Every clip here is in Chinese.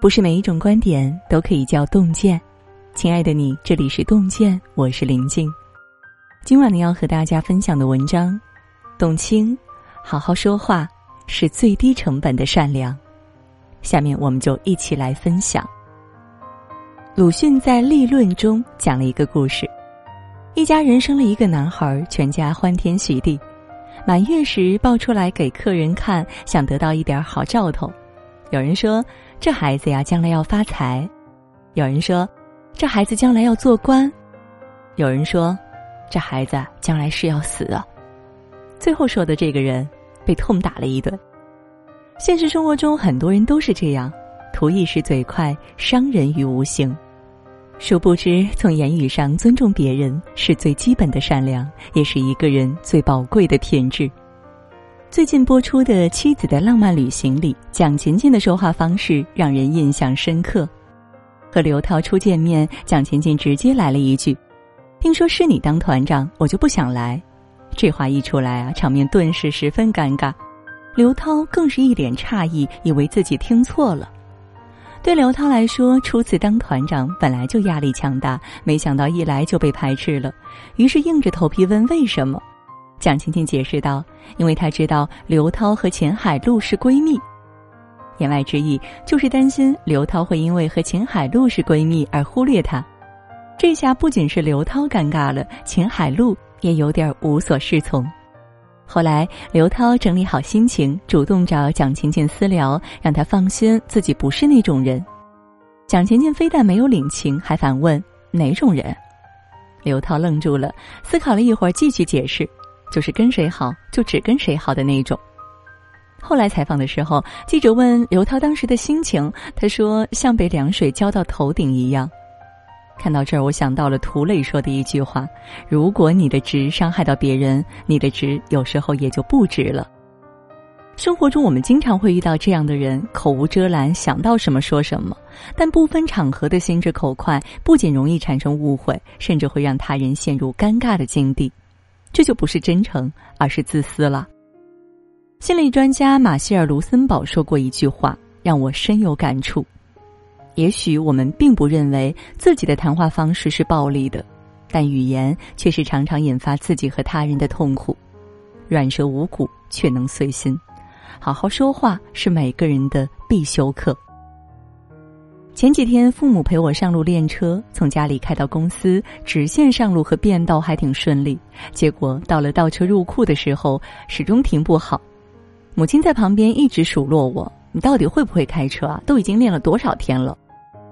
不是每一种观点都可以叫洞见。亲爱的你，这里是洞见，我是林静。今晚呢，要和大家分享的文章，董卿，好好说话是最低成本的善良。下面我们就一起来分享。鲁迅在《立论》中讲了一个故事：一家人生了一个男孩，全家欢天喜地，满月时抱出来给客人看，想得到一点好兆头。有人说。这孩子呀，将来要发财；有人说，这孩子将来要做官；有人说，这孩子将来是要死啊。最后说的这个人被痛打了一顿。现实生活中，很多人都是这样，图一时嘴快，伤人于无形。殊不知，从言语上尊重别人是最基本的善良，也是一个人最宝贵的品质。最近播出的《妻子的浪漫旅行》里，蒋勤勤的说话方式让人印象深刻。和刘涛初见面，蒋勤勤直接来了一句：“听说是你当团长，我就不想来。”这话一出来啊，场面顿时十分尴尬。刘涛更是一脸诧异，以为自己听错了。对刘涛来说，初次当团长本来就压力强大，没想到一来就被排斥了，于是硬着头皮问为什么。蒋勤勤解释道：“因为他知道刘涛和秦海璐是闺蜜，言外之意就是担心刘涛会因为和秦海璐是闺蜜而忽略她。这下不仅是刘涛尴尬了，秦海璐也有点无所适从。后来刘涛整理好心情，主动找蒋勤勤私聊，让他放心自己不是那种人。蒋勤勤非但没有领情，还反问哪种人。刘涛愣住了，思考了一会儿，继续解释。”就是跟谁好就只跟谁好的那种。后来采访的时候，记者问刘涛当时的心情，他说像被凉水浇到头顶一样。看到这儿，我想到了涂磊说的一句话：“如果你的直伤害到别人，你的直有时候也就不直了。”生活中，我们经常会遇到这样的人，口无遮拦，想到什么说什么，但不分场合的心直口快，不仅容易产生误会，甚至会让他人陷入尴尬的境地。这就不是真诚，而是自私了。心理专家马歇尔·卢森堡说过一句话，让我深有感触。也许我们并不认为自己的谈话方式是暴力的，但语言却是常常引发自己和他人的痛苦。软舌无骨却能碎心，好好说话是每个人的必修课。前几天，父母陪我上路练车，从家里开到公司，直线上路和变道还挺顺利。结果到了倒车入库的时候，始终停不好。母亲在旁边一直数落我：“你到底会不会开车啊？都已经练了多少天了，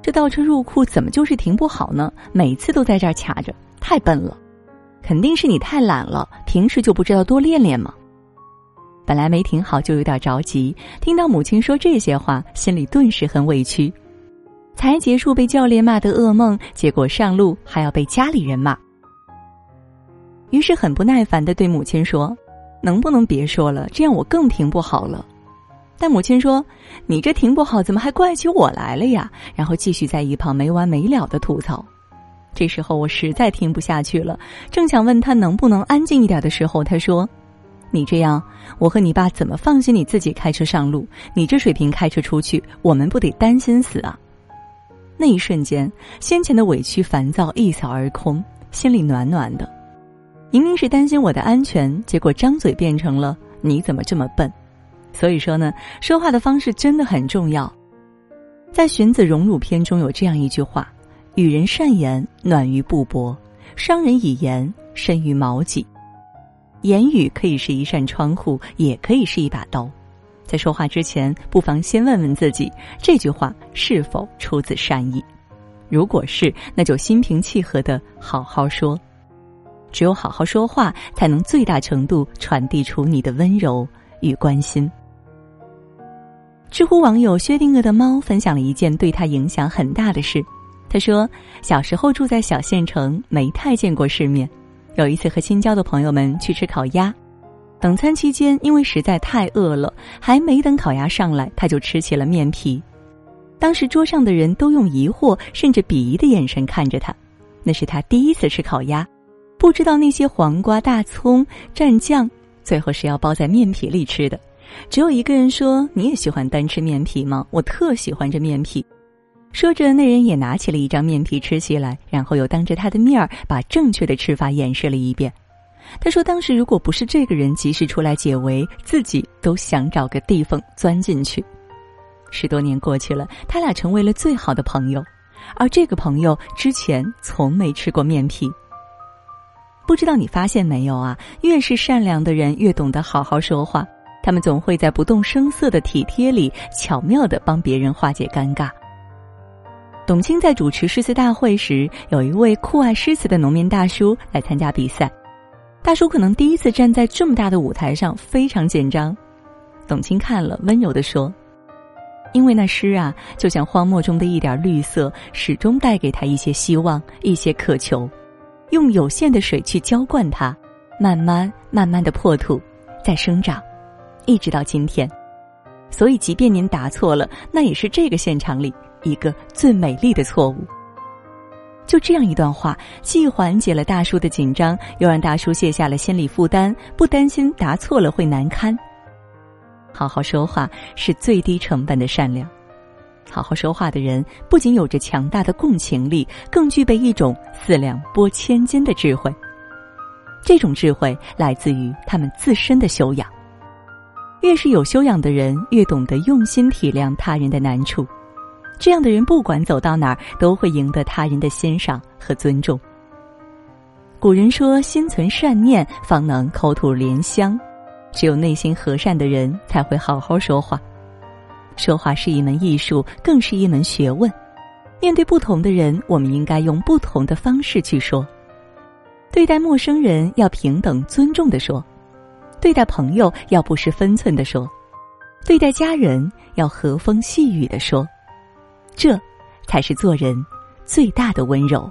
这倒车入库怎么就是停不好呢？每次都在这儿卡着，太笨了！肯定是你太懒了，平时就不知道多练练吗？”本来没停好就有点着急，听到母亲说这些话，心里顿时很委屈。才结束被教练骂的噩梦，结果上路还要被家里人骂。于是很不耐烦的对母亲说：“能不能别说了？这样我更停不好了。”但母亲说：“你这停不好，怎么还怪起我来了呀？”然后继续在一旁没完没了的吐槽。这时候我实在听不下去了，正想问他能不能安静一点的时候，他说：“你这样，我和你爸怎么放心你自己开车上路？你这水平开车出去，我们不得担心死啊？”那一瞬间，先前的委屈、烦躁一扫而空，心里暖暖的。明明是担心我的安全，结果张嘴变成了“你怎么这么笨”。所以说呢，说话的方式真的很重要。在《荀子·荣辱篇》中有这样一句话：“与人善言，暖于布帛；伤人以言，深于矛戟。”言语可以是一扇窗户，也可以是一把刀。在说话之前，不妨先问问自己，这句话是否出自善意。如果是，那就心平气和的好好说。只有好好说话，才能最大程度传递出你的温柔与关心。知乎网友薛定谔的猫分享了一件对他影响很大的事。他说，小时候住在小县城，没太见过世面。有一次和新交的朋友们去吃烤鸭。等餐期间，因为实在太饿了，还没等烤鸭上来，他就吃起了面皮。当时桌上的人都用疑惑甚至鄙夷的眼神看着他。那是他第一次吃烤鸭，不知道那些黄瓜、大葱蘸酱，最后是要包在面皮里吃的。只有一个人说：“你也喜欢单吃面皮吗？我特喜欢这面皮，说着，那人也拿起了一张面皮吃起来，然后又当着他的面儿把正确的吃法演示了一遍。他说：“当时如果不是这个人及时出来解围，自己都想找个地缝钻进去。”十多年过去了，他俩成为了最好的朋友，而这个朋友之前从没吃过面皮。不知道你发现没有啊？越是善良的人，越懂得好好说话。他们总会在不动声色的体贴里，巧妙的帮别人化解尴尬。董卿在主持诗词大会时，有一位酷爱诗词的农民大叔来参加比赛。大叔可能第一次站在这么大的舞台上，非常紧张。董卿看了，温柔的说：“因为那诗啊，就像荒漠中的一点绿色，始终带给他一些希望，一些渴求。用有限的水去浇灌它，慢慢慢慢的破土，再生长，一直到今天。所以，即便您答错了，那也是这个现场里一个最美丽的错误。”就这样一段话，既缓解了大叔的紧张，又让大叔卸下了心理负担，不担心答错了会难堪。好好说话是最低成本的善良。好好说话的人，不仅有着强大的共情力，更具备一种四两拨千斤的智慧。这种智慧来自于他们自身的修养。越是有修养的人，越懂得用心体谅他人的难处。这样的人，不管走到哪儿，都会赢得他人的欣赏和尊重。古人说：“心存善念，方能口吐莲香。”只有内心和善的人，才会好好说话。说话是一门艺术，更是一门学问。面对不同的人，我们应该用不同的方式去说。对待陌生人，要平等尊重的说；对待朋友，要不失分寸的说；对待家人，要和风细雨的说。这，才是做人最大的温柔。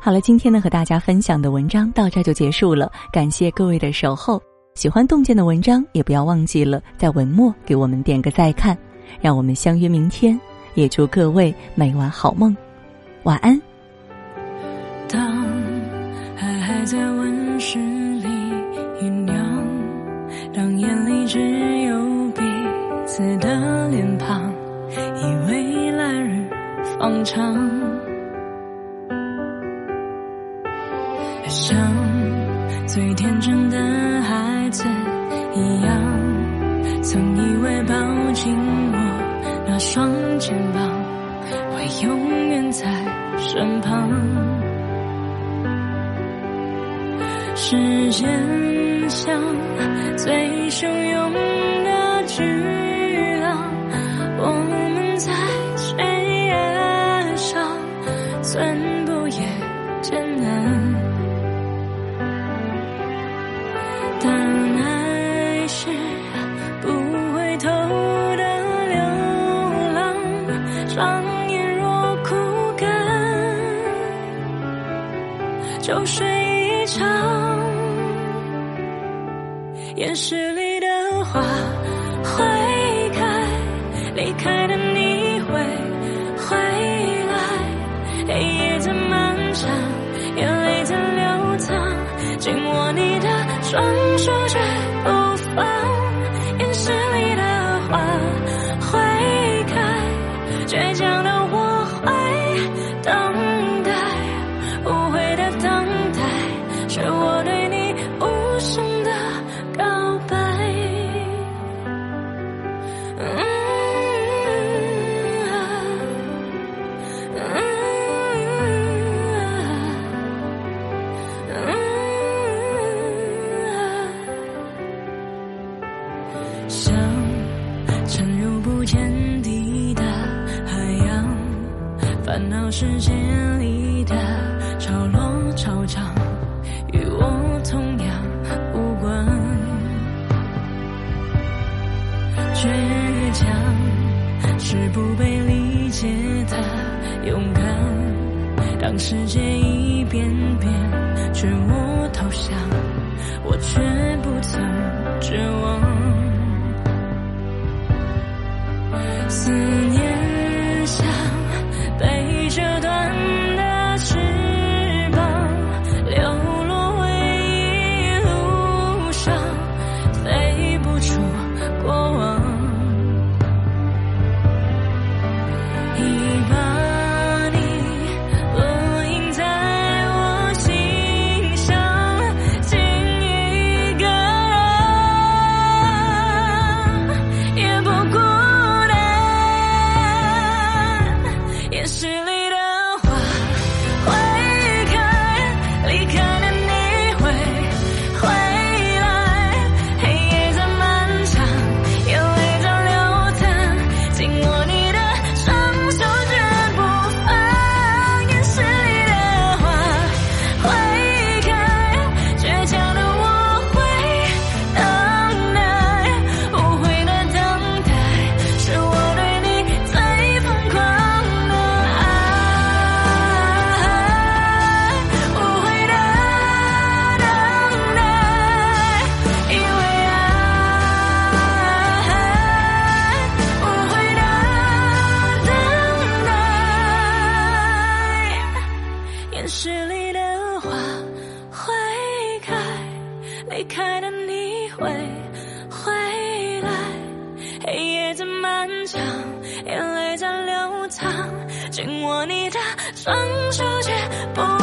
好了，今天呢和大家分享的文章到这就结束了，感谢各位的守候。喜欢洞见的文章，也不要忘记了在文末给我们点个再看。让我们相约明天，也祝各位每晚好梦，晚安。当爱还在温室里酝酿，当眼里只有彼此的像最天真的孩子一样，曾以为抱紧我那双肩膀，会永远在身旁。时间像最汹涌的巨。双眼若枯干就睡一场，岩石里的花会开，离开的你会回来。黑夜在漫长，眼泪在流淌，紧握你的双手绝不世勇敢。当世界一遍遍劝我投降，我却不曾绝望。思念在漫长，眼泪在流淌，紧握你的双手，却不。